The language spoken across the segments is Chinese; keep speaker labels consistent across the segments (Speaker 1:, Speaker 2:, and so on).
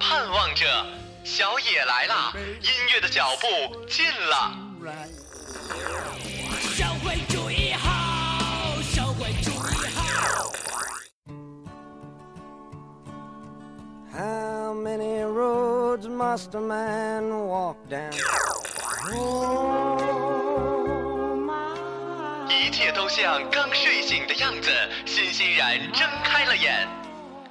Speaker 1: 盼望着，小野来了，音乐的脚步近了。
Speaker 2: 社会主义好，社会主义好。
Speaker 3: How many roads must a man walk down? Oh, my.
Speaker 1: 一切都像刚睡醒的样子，欣欣然睁开了眼，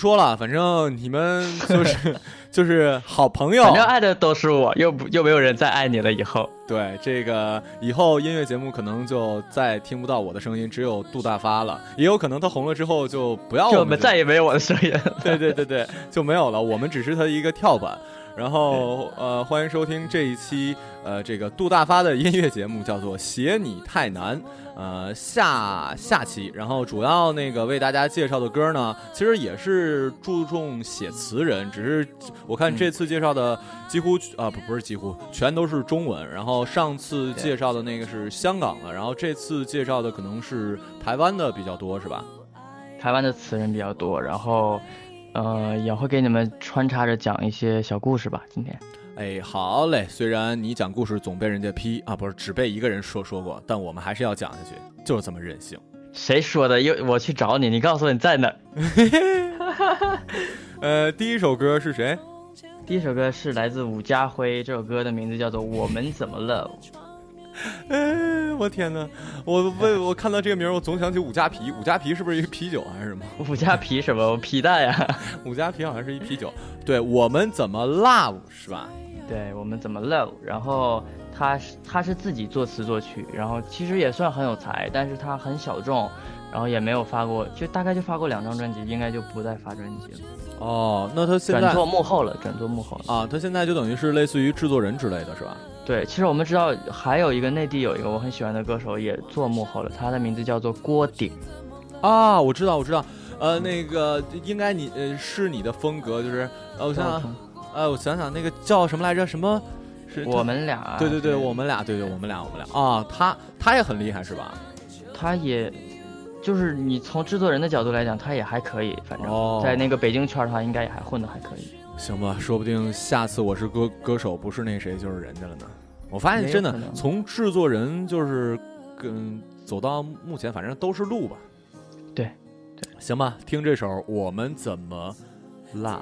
Speaker 4: 说了，反正你们就是 就是好朋友
Speaker 5: 反。正爱的都是我，又不又没有人再爱你了。以后
Speaker 4: 对这个以后音乐节目可能就再听不到我的声音，只有杜大发了。也有可能他红了之后就不要我们
Speaker 5: 再也没有我的声音。
Speaker 4: 对对对对，就没有了。我们只是他的一个跳板。然后呃，欢迎收听这一期呃这个杜大发的音乐节目，叫做《写你太难》。呃，下下期，然后主要那个为大家介绍的歌呢，其实也是注重写词人，只是我看这次介绍的几乎啊、不不是几乎全都是中文，然后上次介绍的那个是香港的，然后这次介绍的可能是台湾的比较多，是吧？
Speaker 5: 台湾的词人比较多，然后呃也会给你们穿插着讲一些小故事吧。今天
Speaker 4: 哎，好嘞！虽然你讲故事总被人家批啊，不是只被一个人说说过，但我们还是要讲下去，就是这么任性。
Speaker 5: 谁说的？又我去找你，你告诉我你在哪儿。
Speaker 4: 呃，第一首歌是谁？
Speaker 5: 第一首歌是来自伍家辉，这首歌的名字叫做《我们怎么了》。
Speaker 4: 哎，我天哪！我为我看到这个名儿，我总想起五加皮。五加皮是不是一个啤酒还是什么？
Speaker 5: 五加皮什么皮蛋呀、
Speaker 4: 五加皮好像是一啤酒。对我们怎么 love 是吧？
Speaker 5: 对我们怎么 love，然后他是他是自己作词作曲，然后其实也算很有才，但是他很小众，然后也没有发过，就大概就发过两张专辑，应该就不再发专辑了，
Speaker 4: 哦，那他现在
Speaker 5: 转做幕后了，转做幕后了。
Speaker 4: 啊，他现在就等于是类似于制作人之类的是吧？
Speaker 5: 对，其实我们知道还有一个内地有一个我很喜欢的歌手也做幕后了，他的名字叫做郭顶。
Speaker 4: 啊，我知道，我知道。呃，那个应该你呃是你的风格，就是呃，我想想，呃，我想想那个叫什么来着？什么？是
Speaker 5: 我们俩，
Speaker 4: 对对对，我们俩，对对，我们俩，我们俩啊，他他也很厉害是吧？
Speaker 5: 他也，就是你从制作人的角度来讲，他也还可以，反正、
Speaker 4: 哦
Speaker 5: 在那个北京圈的话，应该也还混得还可以。
Speaker 4: 行吧，说不定下次我是歌歌手，不是那谁就是人家了呢。我发现真的从制作人就是跟走到目前，反正都是路吧。
Speaker 5: 对，
Speaker 4: 行吧，听这首《我们怎么 love》。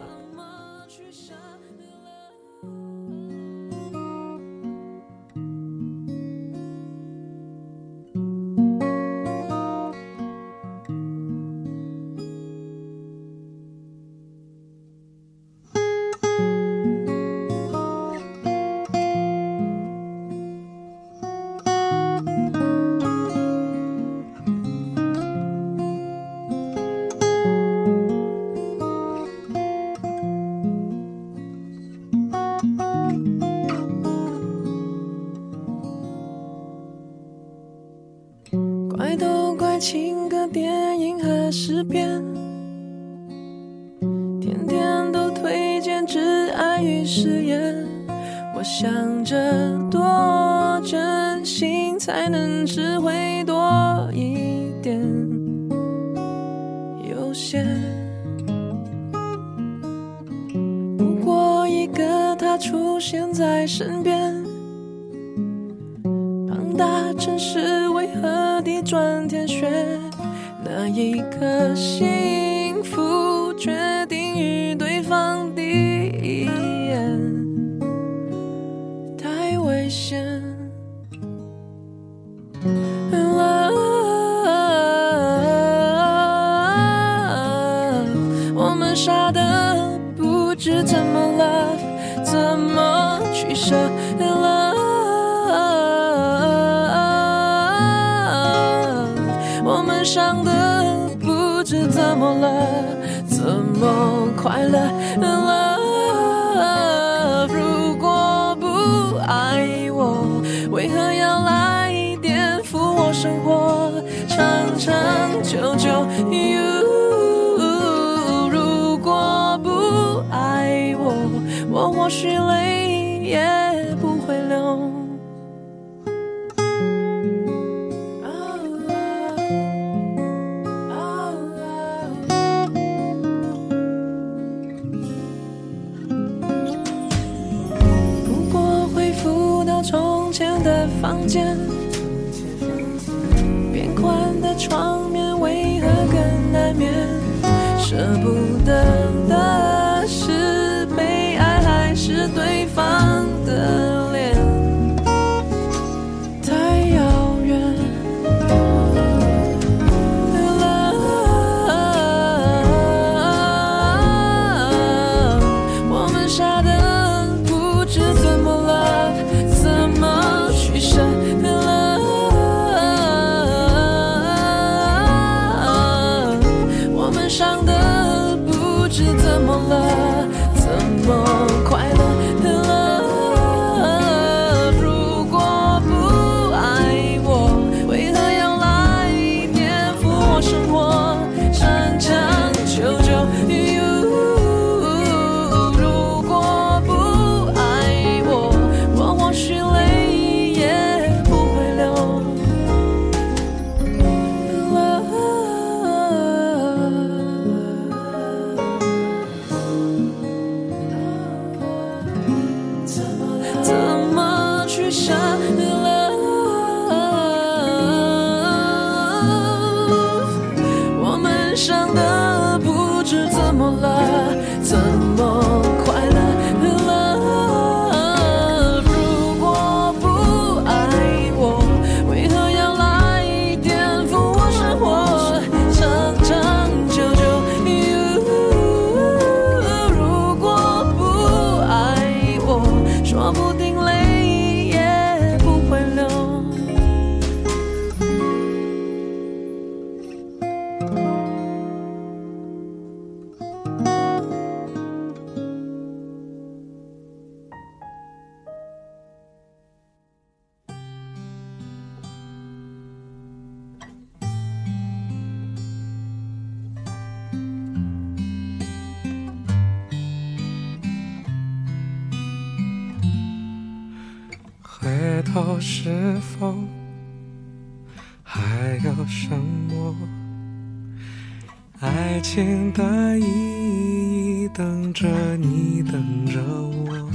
Speaker 6: 我
Speaker 3: 们伤的不知怎么了，怎么快乐了如果不爱我，为何要来颠覆我生活？长长久久，You，如果不爱我，我或许泪也房间，是
Speaker 7: 否还有什么爱情的意义等着你，等着我？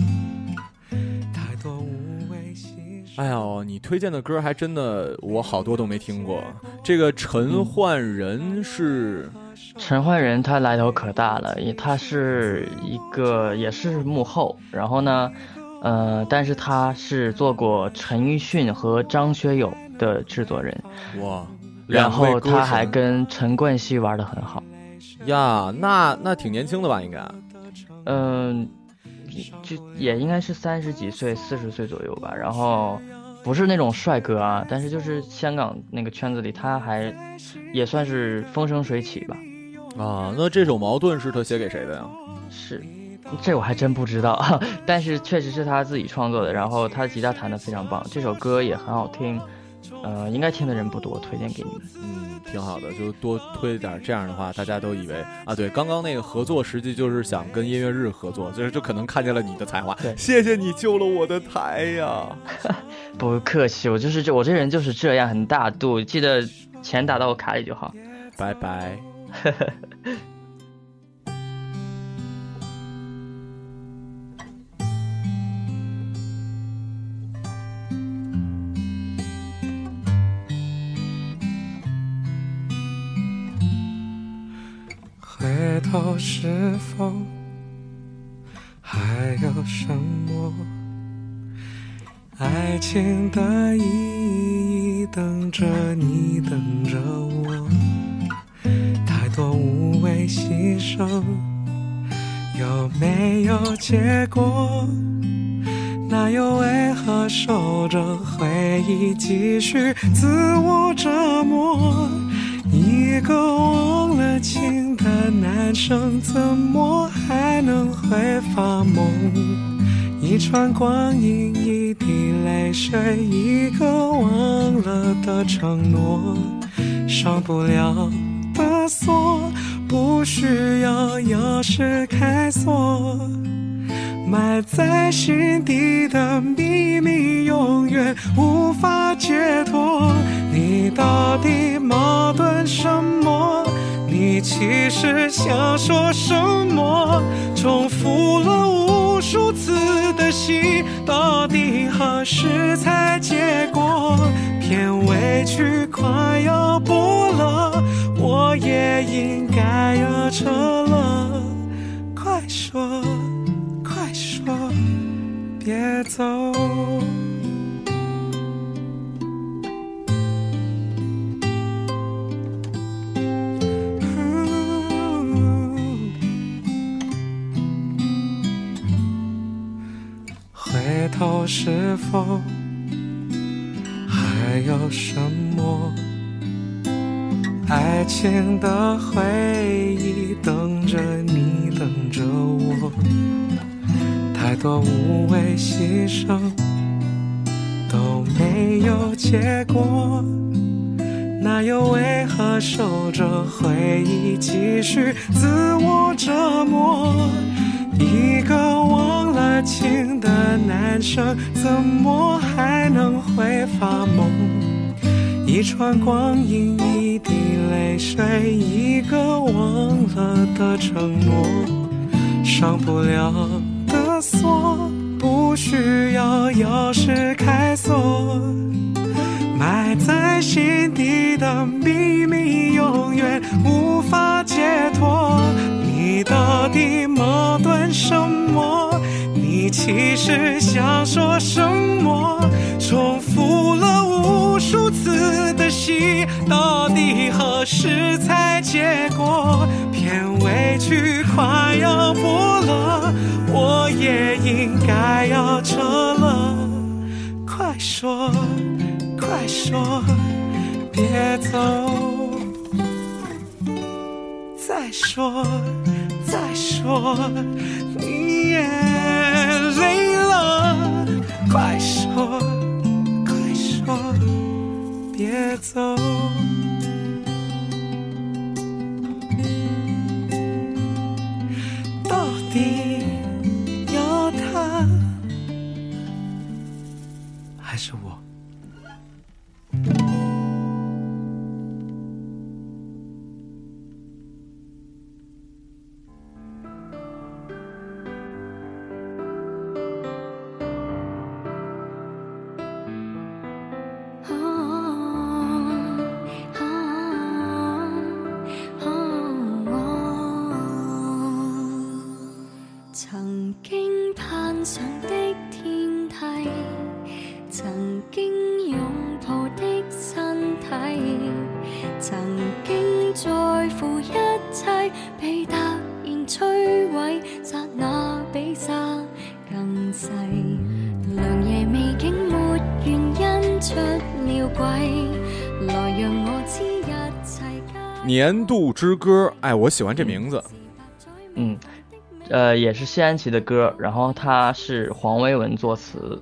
Speaker 7: 太多无谓牺牲。
Speaker 4: 哎呦，你推荐的歌还真的我好多都没听过。这个陈奂仁是
Speaker 5: 陈奂仁他来头可大了，也他是一个也是幕后，然后呢，呃，但是他是做过陈奕迅和张学友的制作人，
Speaker 4: 哇，
Speaker 5: 然后他还跟陈冠希玩的很好，
Speaker 4: 呀，那那挺年轻的吧？应该
Speaker 5: 嗯、就也应该是三十几岁、四十岁左右吧，然后不是那种帅哥啊，但是就是香港那个圈子里，他还也算是风生水起吧。
Speaker 4: 啊，那这首《矛盾》是他写给谁的呀？
Speaker 5: 是，这我还真不知道，但是确实是他自己创作的，然后他吉他弹得非常棒，这首歌也很好听，呃，应该听的人不多，推荐给你们。
Speaker 4: 嗯，挺好的，就多推点，这样的话，大家都以为啊，对，刚刚那个合作实际就是想跟音乐日合作，就是就可能看见了你的才华，
Speaker 5: 对
Speaker 4: 谢谢你救了我的台呀。
Speaker 5: 不客气，我就是这，我这人就是这样，很大度，记得钱打到我卡里就好。
Speaker 4: 拜拜。
Speaker 7: 是否还有什么爱情的意义等着你，等着我？太多无谓牺牲，有没有结果？那又为何守着回忆继续自我折磨？一个忘了情的男生，怎么还能会发梦？一串光阴，一滴泪水，一个忘了的承诺，上不了的锁，不需要钥匙开锁。埋在心底的秘密，永远无法解脱。你到底矛盾什么？你其实想说什么？重复了无数次的戏，到底何时才结果？片尾曲快要播了，我也应该要撤了。快说，别走。回头是否还有什么爱情的回忆等着你，等着我？太多无谓牺牲都没有结果，那又为何守着回忆继续自我折磨？一个忘了情的男生，怎么还能会发梦？一串光阴，一滴泪水，一个忘了的承诺，上不了锁，不需要钥匙开锁。埋在心底的秘密，永远无法解脱。你到底矛盾什么？你其实想说什么？重复了无数的戏，到底何时才结果？片尾曲快要播了，我也应该要撤了。快说，快说，别走。再说，再说，你也累了。快说，别走。
Speaker 4: 年度之歌，哎，我喜欢这名字。
Speaker 5: 嗯，呃，也是谢安琪的歌，然后他是黄维文作词，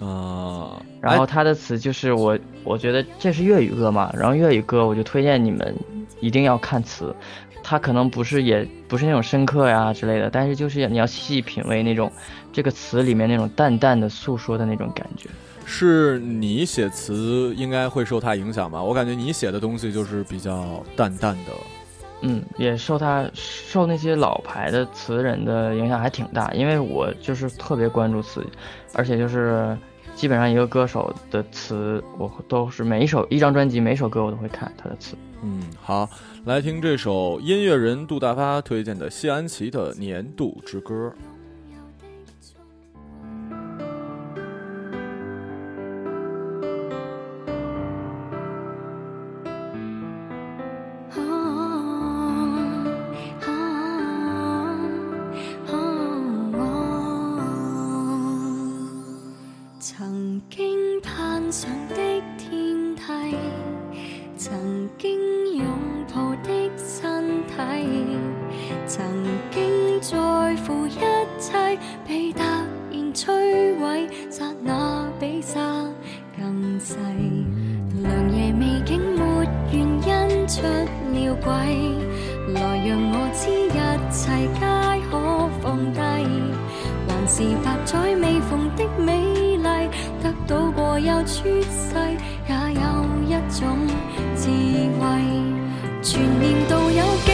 Speaker 4: 啊，
Speaker 5: 然后他的词就是我，我觉得这是粤语歌嘛，然后粤语歌我就推荐你们一定要看词，它可能不是也不是那种深刻呀之类的，但是就是你要细细品味那种这个词里面那种淡淡的诉说的那种感觉。
Speaker 4: 是你写词应该会受他影响吧？我感觉你写的东西就是比较淡淡的。
Speaker 5: 嗯，也受他受那些老牌的词人的影响还挺大，因为我就是特别关注词，而且就是基本上一个歌手的词，我都是每一首一张专辑每首歌我都会看他的词。
Speaker 4: 嗯，好，来听这首音乐人杜大发推荐的谢安琪的《年度之歌》。
Speaker 8: 是百载未逢的美丽，得到过又出世，也有一种智慧。全年度有几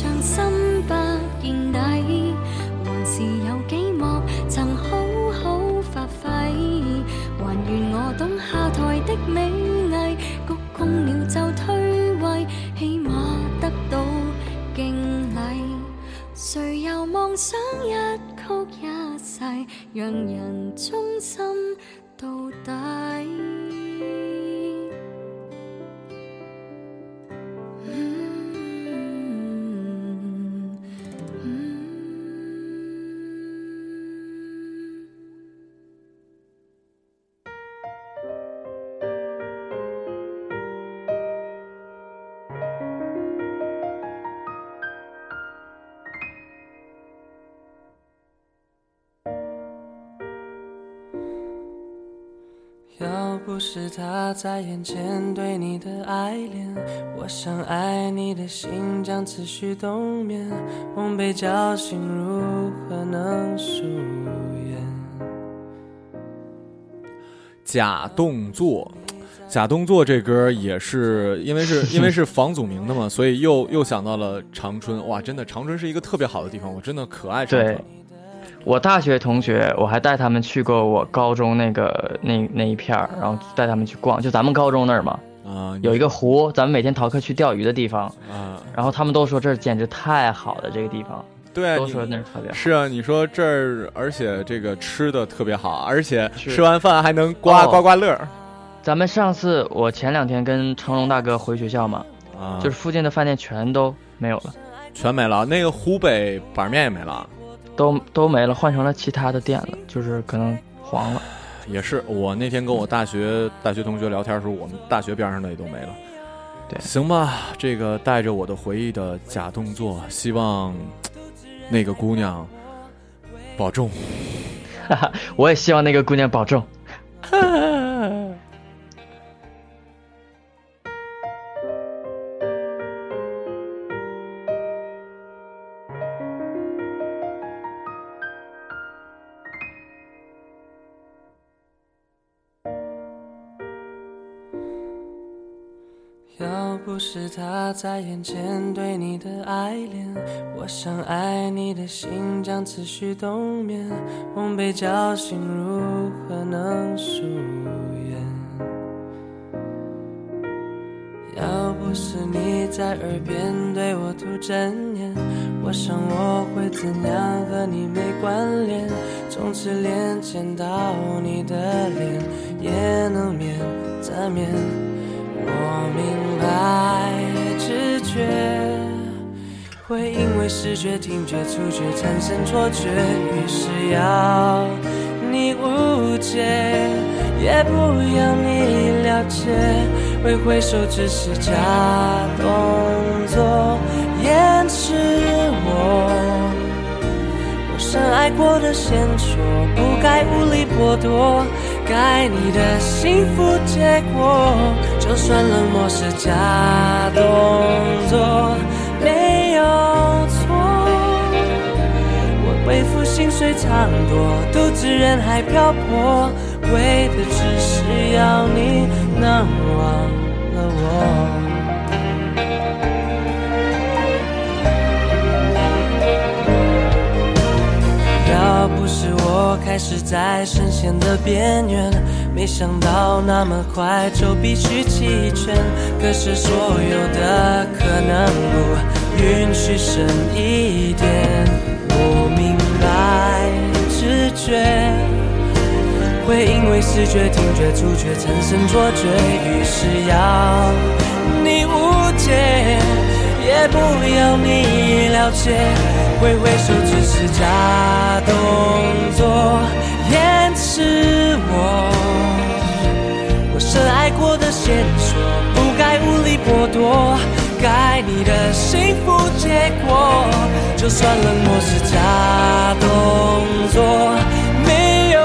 Speaker 8: 場深不見底，還是有幾幕曾好好發揮，還願我懂下台的美藝，鞠躬了就退位，起碼得到敬禮。誰又妄想一曲一世，讓人忠心到底？
Speaker 3: 在眼前对你的爱恋，我想爱你的心将持续冬眠。梦被叫醒，如何能疏远？
Speaker 4: 假动作。假动作这歌也是因为是因为是房祖名的嘛，所以又又想到了长春。哇，真的，长春是一个特别好的地方，我真的可爱长春
Speaker 5: 对。我大学同学，我还带他们去过我高中那个那那一片儿，然后带他们去逛，就咱们高中那儿嘛，
Speaker 4: 啊，
Speaker 5: 有一个湖，咱们每天逃课去钓鱼的地方，
Speaker 4: 啊，
Speaker 5: 然后他们都说这儿简直太好了，这个地方
Speaker 4: 对啊，
Speaker 5: 都说那儿特别好。
Speaker 4: 是啊，你说这儿，而且这个吃的特别好，而且吃完饭还能刮、
Speaker 5: 哦。
Speaker 4: 刮刮乐儿。
Speaker 5: 咱们上次我前两天跟成龙大哥回学校嘛，
Speaker 4: 啊，
Speaker 5: 就是附近的饭店全都没有了，
Speaker 4: 全没了。那个湖北板面也没了，
Speaker 5: 都都没了，换成了其他的店了，就是可能黄了。
Speaker 4: 也是。我那天跟我大学大学同学聊天的时候，我们大学边上的也都没了。
Speaker 5: 对
Speaker 4: 行吧，这个带着我的回忆的假动作，希望那个姑娘保重。
Speaker 5: 我也希望那个姑娘保重。
Speaker 3: 在眼前对你的爱恋，我想爱你的心将持续冬眠。梦被叫醒，如何能疏远？要不是你在耳边对我吐真言，我想我会怎样和你没关联？从此连见到你的脸也能免则免。我明白，觉会因为视觉、听觉、触觉产生错觉，于是要你误解，也不要你了解。挥挥手只是假动作，掩饰我我深爱过的线索，不该无力剥夺。该你的幸福结果，就算冷漠是假动作，没有错。我背负心碎藏躲，独自人海漂泊，为的只是要你能忘开始在深陷的边缘，没想到那么快就必须弃权。可是所有的可能不允许深一点。我明白，直觉会因为视觉、听觉、触觉产生错觉，于是要你误解。也不要你了解，挥挥手只是假动作，掩饰我我深爱过的线索，不该无理剥夺，该你的幸福结果，就算冷漠是假动作，没有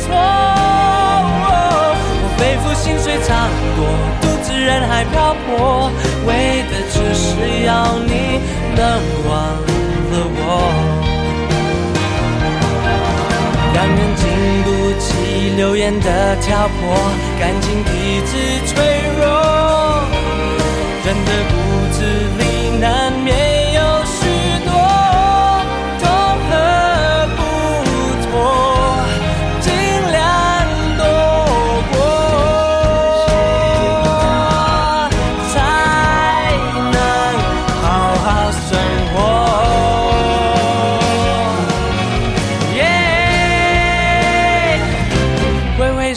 Speaker 3: 错。我背负薪水藏多，独自人海漂泊，为的只是要你能忘。让人经不起流言的挑拨，感情一直脆弱，真的骨子里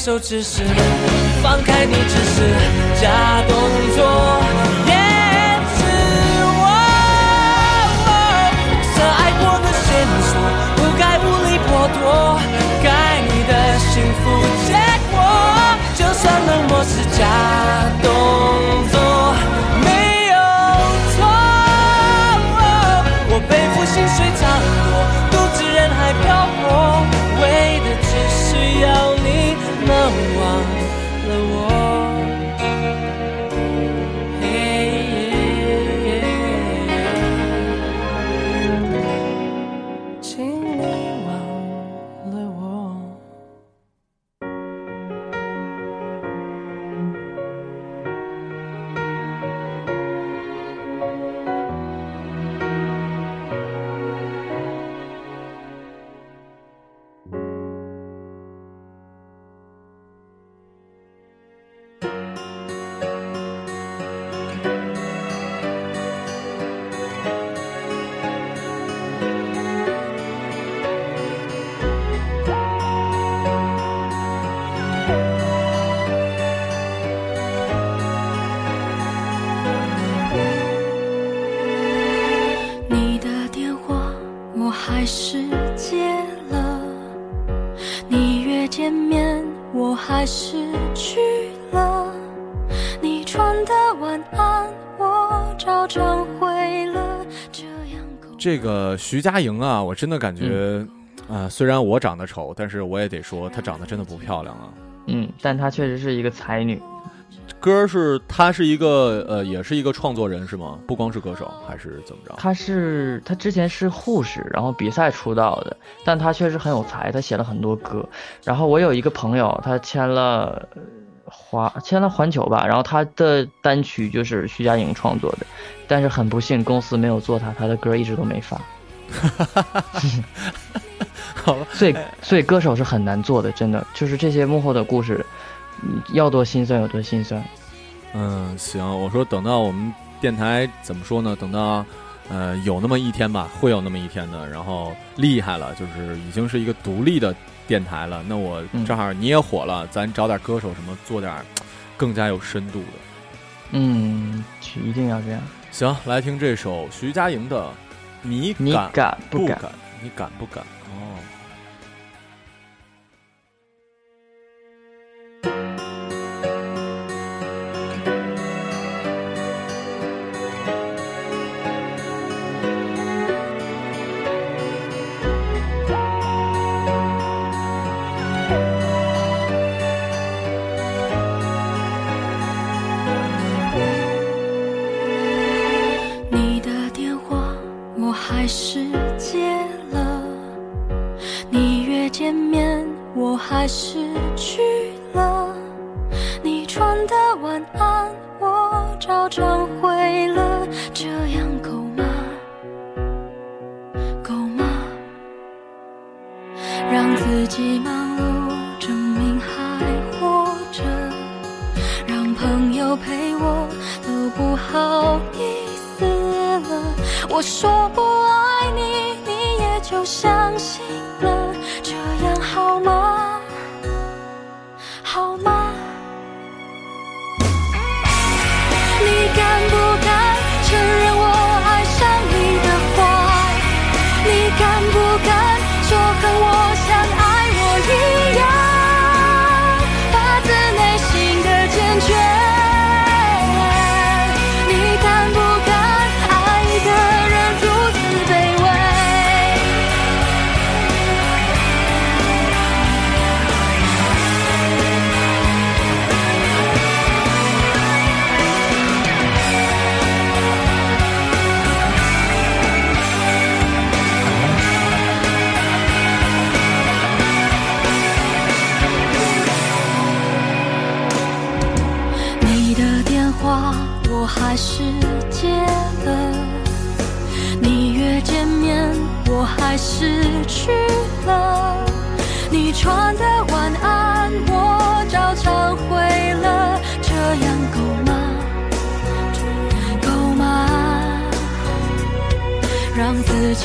Speaker 3: 手只是放开你，只是假动作，掩饰我深爱过的线索，不该无理剥夺，该你的幸福结果，就算冷漠是假动作，没有错。我背负薪水藏多，独自人海漂泊，为的只是要忘
Speaker 8: 了我。
Speaker 4: 徐佳莹啊，我真的感觉，啊、虽然我长得丑，但是我也得说，她长得真的不漂亮啊。
Speaker 5: 嗯，但她确实是一个才女。
Speaker 4: 歌是她是一个呃，也是一个创作人是吗？不光是歌手，还是怎么着？
Speaker 5: 她是她之前是护士，然后比赛出道的，但她确实很有才，她写了很多歌。然后我有一个朋友，他签了呃华签了环球吧，然后他的单曲就是徐佳莹创作的，但是很不幸公司没有做他，他的歌一直都没发。
Speaker 4: 好吧，
Speaker 5: 所以所以歌手是很难做的，真的就是这些幕后的故事，嗯要多心酸有多心酸。
Speaker 4: 嗯，行，我说等到我们电台怎么说呢？等到呃有那么一天吧，会有那么一天的，然后厉害了，就是已经是一个独立的电台了。那我
Speaker 5: 嗯
Speaker 4: 正好你也火了，咱找点歌手什么，做点更加有深度的。
Speaker 5: 嗯，一定要这样。
Speaker 4: 行，来听这首徐佳莹的《你
Speaker 5: 你
Speaker 4: 敢
Speaker 5: 敢不
Speaker 4: 不敢
Speaker 5: 敢？
Speaker 4: 你敢不敢？哦。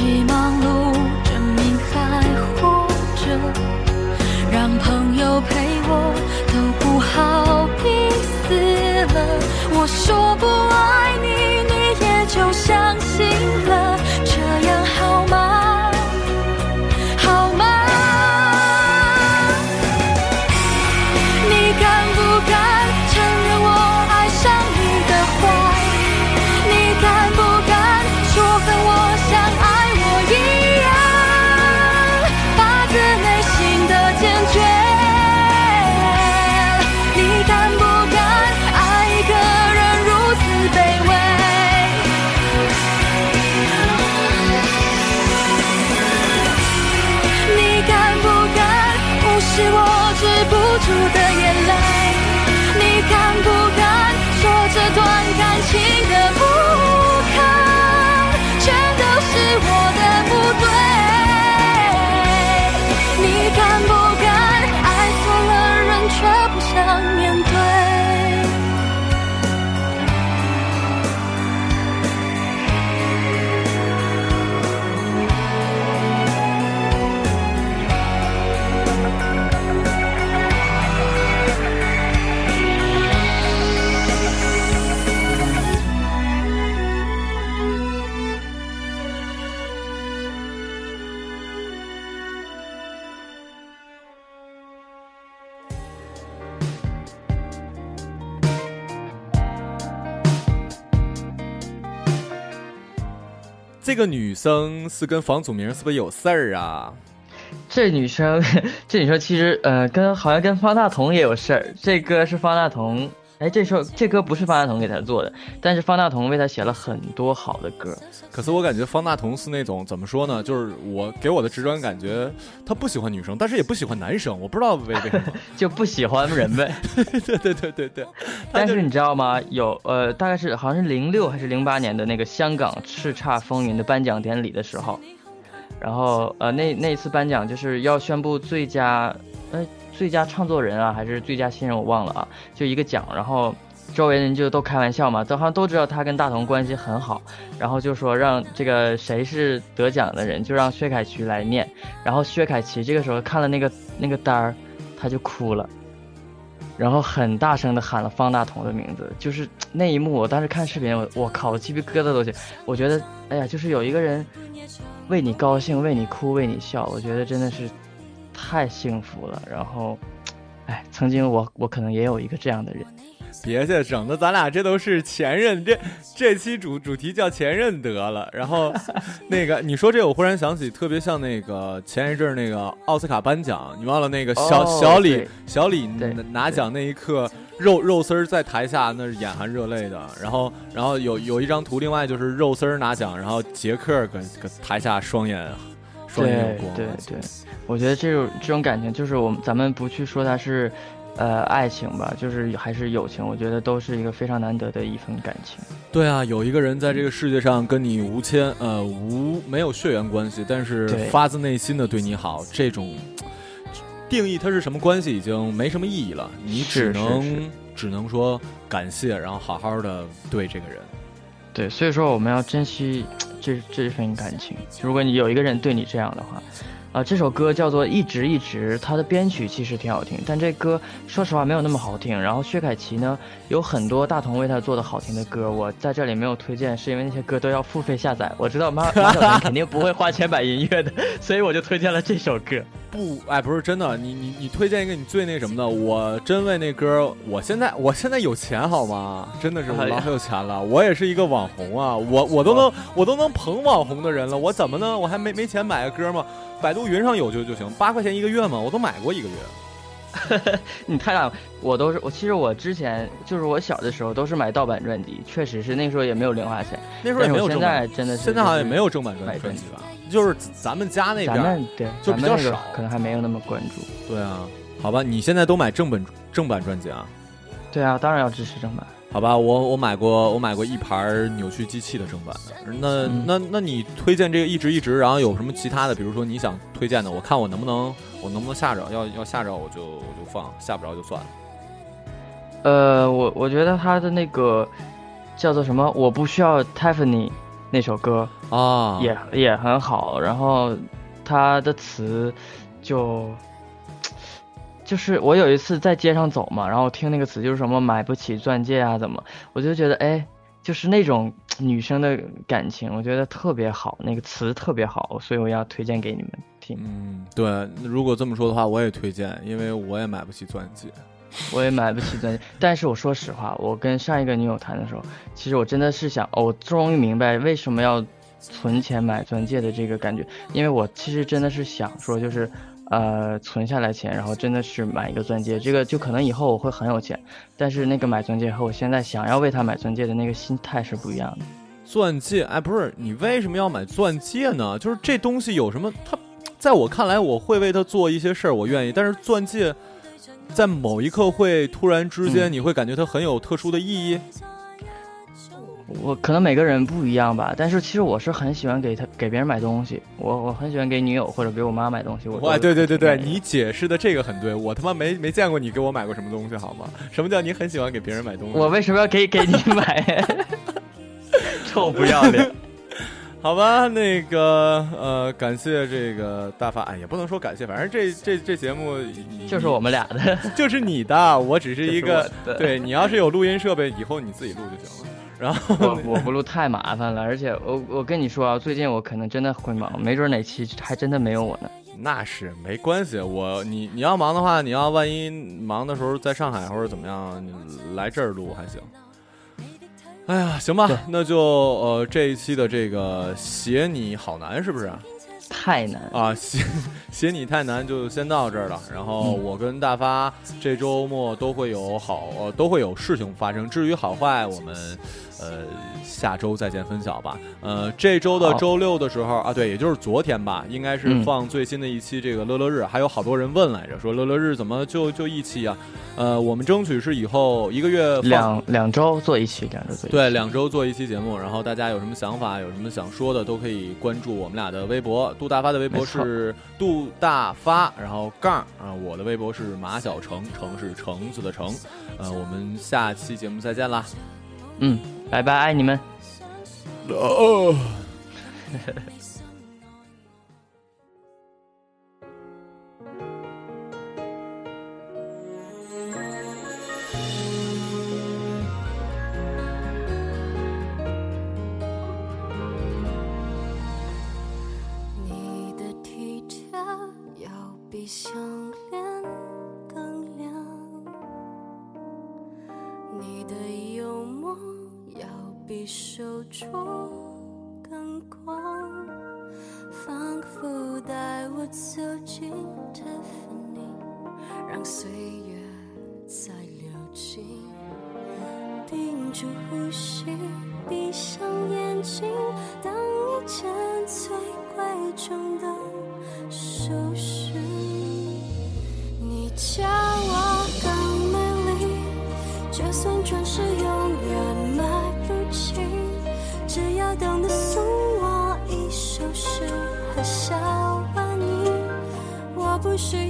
Speaker 8: 起忙碌，这个
Speaker 4: 女生是跟房祖名是不是有事儿啊？
Speaker 5: 这女生，这女生其实呃，跟好像跟方大同也有事儿。这歌是方大同，哎，这首这歌不是方大同给他做的，但是方大同为他写了很多好的歌。
Speaker 4: 可是我感觉方大同是那种怎么说呢？就是我给我的直观感觉，他不喜欢女生，但是也不喜欢男生，我不知道为为什么，
Speaker 5: 就不喜欢人呗。
Speaker 4: 对对对对对。
Speaker 5: 但是你知道吗？有呃，大概是好像是零六还是零八年的那个香港叱咤风云的颁奖典礼的时候。然后，呃，那那次颁奖就是要宣布最佳，呃，最佳创作人啊，还是最佳新人，我忘了啊，就一个奖。然后周围人就都开玩笑嘛，都好像都知道他跟大同关系很好，然后就说让这个谁是得奖的人，就让薛凯琪来念。然后薛凯琪这个时候看了那个那个单儿，他就哭了，然后很大声的喊了方大同的名字。就是那一幕，我当时看视频，我我靠，我鸡皮疙瘩都起。我觉得，哎呀，就是有一个人。为你高兴，为你哭，为你笑，我觉得真的是太幸福了。然后，哎，曾经我我可能也有一个这样的人。
Speaker 4: 别去，整的咱俩这都是前任。这这期主主题叫前任得了。然后，那个你说这，我忽然想起特别像那个前一阵那个奥斯卡颁奖，你忘了那个小小李小李拿奖那一刻。肉肉丝儿在台下那是眼含热泪的，然后然后有有一张图，另外就是肉丝儿拿奖，然后杰克搁搁台下双眼双眼
Speaker 5: 光。对对，我觉得这种这种感情就是我们咱们不去说它是，呃，爱情吧，就是还是友情，我觉得都是一个非常难得的一份感情。
Speaker 4: 对啊，有一个人在这个世界上跟你无牵呃无没有血缘关系，但是发自内心的对你好，这种。定义它是什么关系已经没什么意义了，你只能只能说感谢，然后好好的对这个人。
Speaker 5: 对，所以说我们要珍惜这这份感情。如果你有一个人对你这样的话。啊，这首歌叫做《一直一直》，它的编曲其实挺好听，但这歌说实话没有那么好听。然后薛凯琪呢，有很多大同为他做的好听的歌，我在这里没有推荐，是因为那些歌都要付费下载。我知道马马小肯定不会花钱买音乐的，所以我就推荐了这首歌。
Speaker 4: 不，哎，不是真的，你你你推荐一个你最那什么的，我真为那歌，我现在我现在有钱好吗？真的是我老有钱了，我也是一个网红啊，我我都能我都能捧网红的人了，我怎么呢？我还没没钱买个歌吗？百度云上有就就行，八块钱一个月嘛，我都买过一个月。
Speaker 5: 你太大，我都是我。其实我之前就是我小的时候都是买盗版专辑，确实是那时候也没有零花钱。
Speaker 4: 那时候也没有
Speaker 5: 正版，真的是
Speaker 4: 现在好像也没有正版专辑吧？就是咱们家那边
Speaker 5: 对
Speaker 4: 就比较少，
Speaker 5: 可能还没有那么关注。
Speaker 4: 对啊，好吧，你现在都买正本正版专辑啊？
Speaker 5: 对啊，当然要支持正版。
Speaker 4: 好吧，我我买过，我买过一盘扭曲机器的正版的。那那那你推荐这个一直一直，然后有什么其他的？比如说你想推荐的，我看我能不能我能不能下着？要要下着我就我就放，下不着就算了。
Speaker 5: 呃，我我觉得他的那个叫做什么？我不需要 Tiffany 那首歌
Speaker 4: 啊，
Speaker 5: 也也很好。然后他的词就。就是我有一次在街上走嘛，然后听那个词就是什么买不起钻戒啊，怎么？我就觉得哎，就是那种 女生的感情，我觉得特别好，那个词特别好，所以我要推荐给你们听。
Speaker 4: 嗯，对，如果这么说的话，我也推荐，因为我也买不起钻戒，
Speaker 5: 我也买不起钻戒。但是我说实话，我跟上一个女友谈的时候，其实我真的是想，我终于明白为什么要存钱买钻戒的这个感觉，因为我其实真的是想说，就是。呃，存下来钱，然后真的是买一个钻戒，这个就可能以后我会很有钱，但是那个买钻戒和我现在想要为他买钻戒的那个心态是不一样的。
Speaker 4: 钻戒，哎，不是你为什么要买钻戒呢？就是这东西有什么？它，在我看来，我会为他做一些事儿，我愿意。但是钻戒，在某一刻会突然之间，你会感觉它很有特殊的意义。
Speaker 5: 我可能每个人不一样吧，但是其实我是很喜欢给他给别人买东西，我我很喜欢给女友或者给我妈买东西。
Speaker 4: 我哇，对对对对，你解释的这个很对，我他妈没没见过你给我买过什么东西好吗？什么叫你很喜欢给别人买东西？
Speaker 5: 我为什么要给给你买？臭不要脸！
Speaker 4: 好吧，那个呃，感谢这个大发，哎，也不能说感谢，反正这这这节目
Speaker 5: 就是我们俩的，
Speaker 4: 就是你的，我只是一个，对你要是有录音设备，以后你自己录就行了。然后
Speaker 5: 我我不录太麻烦了，而且我我跟你说啊，最近我可能真的会忙，没准哪期还真的没有我呢。
Speaker 4: 那是没关系，我你你要忙的话，你要万一忙的时候在上海或者怎么样，你来这儿录还行。哎呀，行吧，那就呃这一期的这个写你好难是不是？
Speaker 5: 太难。
Speaker 4: 啊，写 写你太难，就先到这儿了。然后我跟大发这周末都会有好，呃，都会有事情发生。至于好坏，我们呃下周再见分晓吧。呃，这周的周六的时候啊，对，也就是昨天吧，应该是
Speaker 5: 嗯
Speaker 4: 放最新的一期这个乐乐日。还有好多人问来着，说乐乐日怎么就就一期啊？呃，我们争取是以后一个月放
Speaker 5: 两两周做一期，两周做一期。
Speaker 4: 对，两周做一期节目，然后大家有什么想法，有什么想说的，都可以关注我们俩的微博。杜大发的微博是杜大发，然后杠啊，我的微博是马小成，成是橙子的橙。呃，我们下期节目再见啦。
Speaker 5: 嗯，拜拜，爱你们。
Speaker 4: 哦。
Speaker 8: 你的体贴要比项链更亮，你的幽默要比手中更广，仿佛带我走进 Tiffany，让岁月再流进。屏住呼吸，闭上眼睛，当一件最贵重不需